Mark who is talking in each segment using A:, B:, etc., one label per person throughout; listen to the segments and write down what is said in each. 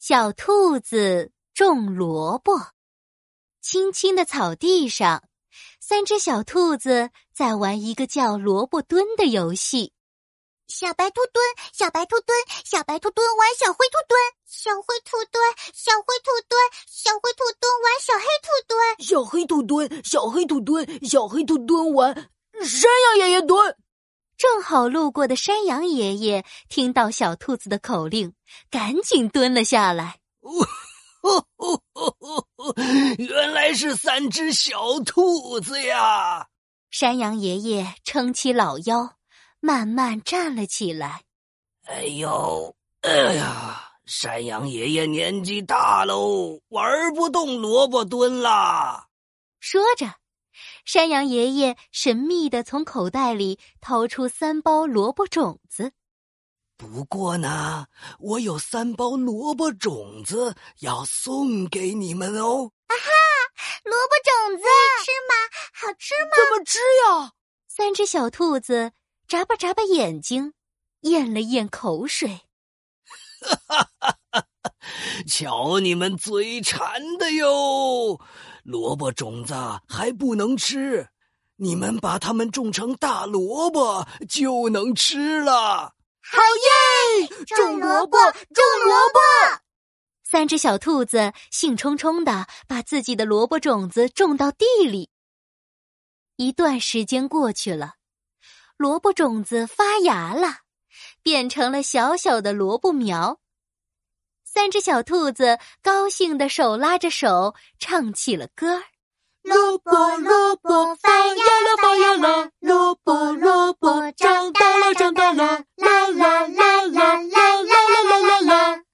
A: 小兔子种萝卜。青青的草地上，三只小兔子在玩一个叫“萝卜蹲”的游戏。
B: 小白兔蹲，小白兔蹲，小白兔蹲完小灰兔蹲，小灰兔蹲，小灰兔蹲，小灰兔蹲完小黑兔蹲，
C: 小黑兔蹲，小黑兔蹲，小黑兔蹲完山羊爷爷蹲。
A: 正好路过的山羊爷爷听到小兔子的口令，赶紧蹲了下来。
D: 哦哦哦哦原来是三只小兔子呀！
A: 山羊爷爷撑起老腰，慢慢站了起来。
D: 哎呦，哎呀，山羊爷爷年纪大喽，玩不动萝卜蹲啦。
A: 说着。山羊爷爷神秘的从口袋里掏出三包萝卜种子。
D: 不过呢，我有三包萝卜种子要送给你们哦！
B: 啊哈，萝卜种子吃吗？好吃吗？
C: 怎么吃呀？
A: 三只小兔子眨巴眨巴眼睛，咽了咽口水。
D: 哈哈哈哈哈！瞧你们嘴馋的哟！萝卜种子还不能吃，你们把它们种成大萝卜就能吃了。
B: 好耶！种萝卜，种萝卜！
A: 三只小兔子兴冲冲的把自己的萝卜种子种到地里。一段时间过去了，萝卜种子发芽了，变成了小小的萝卜苗。三只小兔子高兴的手拉着手，唱起了歌儿：
B: 萝卜萝卜发芽了发芽了，萝卜萝卜长大了长大了，啦啦啦啦啦啦啦啦啦。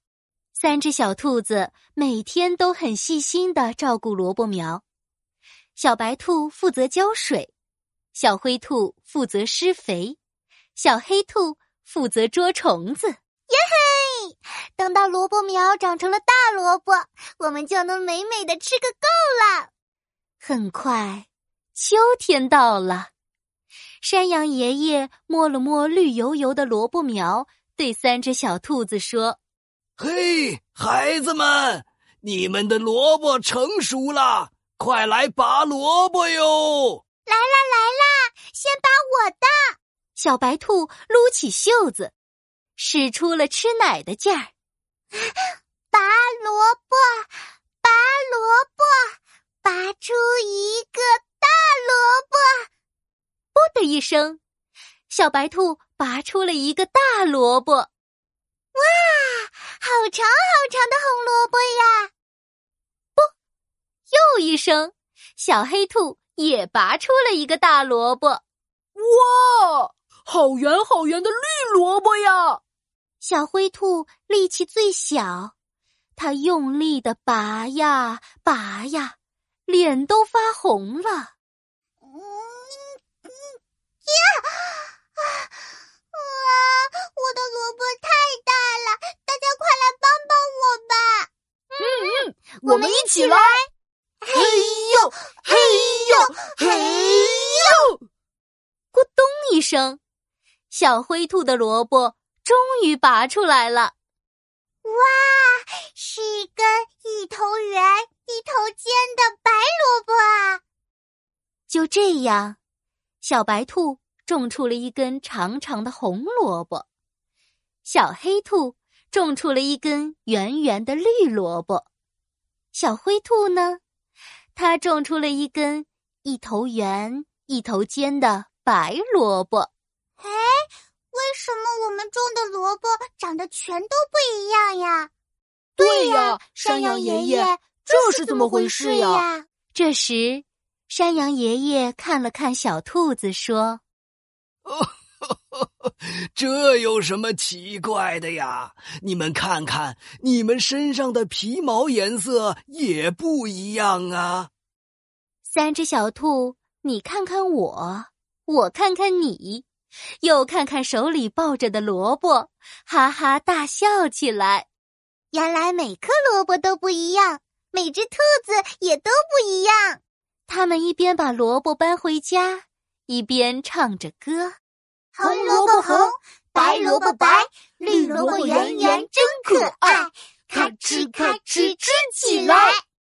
A: 三只小兔子每天都很细心的照顾萝卜苗，小白兔负责浇水，小灰兔负责施肥，小黑兔负责捉虫子。
B: 等到萝卜苗长成了大萝卜，我们就能美美的吃个够了。
A: 很快，秋天到了。山羊爷爷摸了摸绿油油的萝卜苗，对三只小兔子说：“
D: 嘿，孩子们，你们的萝卜成熟了，快来拔萝卜哟！”
B: 来啦来啦，先拔我的。
A: 小白兔撸起袖子。使出了吃奶的劲儿，
B: 拔萝卜，拔萝卜，拔出一个大萝卜！
A: 啵的一声，小白兔拔出了一个大萝卜。哇，
B: 好长好长的红萝卜呀！
A: 啵，又一声，小黑兔也拔出了一个大萝卜。
C: 哇，好圆好圆的绿萝卜呀！
A: 小灰兔力气最小，它用力的拔呀拔呀，脸都发红了。嗯
B: 嗯呀啊啊！我的萝卜太大了，大家快来帮帮我吧！
C: 嗯嗯，我们一起来！
B: 嘿呦嘿呦嘿呦！
A: 咕咚一声，小灰兔的萝卜。终于拔出来了！
B: 哇，是一根一头圆、一头尖的白萝卜啊！
A: 就这样，小白兔种出了一根长长的红萝卜，小黑兔种出了一根圆圆的绿萝卜，小灰兔呢，它种出了一根一头圆、一头尖的白萝卜。
B: 哎。为什么我们种的萝卜长得全都不一样呀？
C: 对呀，山羊爷爷，这是怎么回事呀？
A: 这时，山羊爷爷看了看小兔子，说：“
D: 这有什么奇怪的呀？你们看看，你们身上的皮毛颜色也不一样啊。”
A: 三只小兔，你看看我，我看看你。又看看手里抱着的萝卜，哈哈大笑起来。
B: 原来每颗萝卜都不一样，每只兔子也都不一样。
A: 他们一边把萝卜搬回家，一边唱着歌：
B: 红萝卜红，白萝卜白，绿萝卜圆圆真可爱。咔哧咔哧，吃起来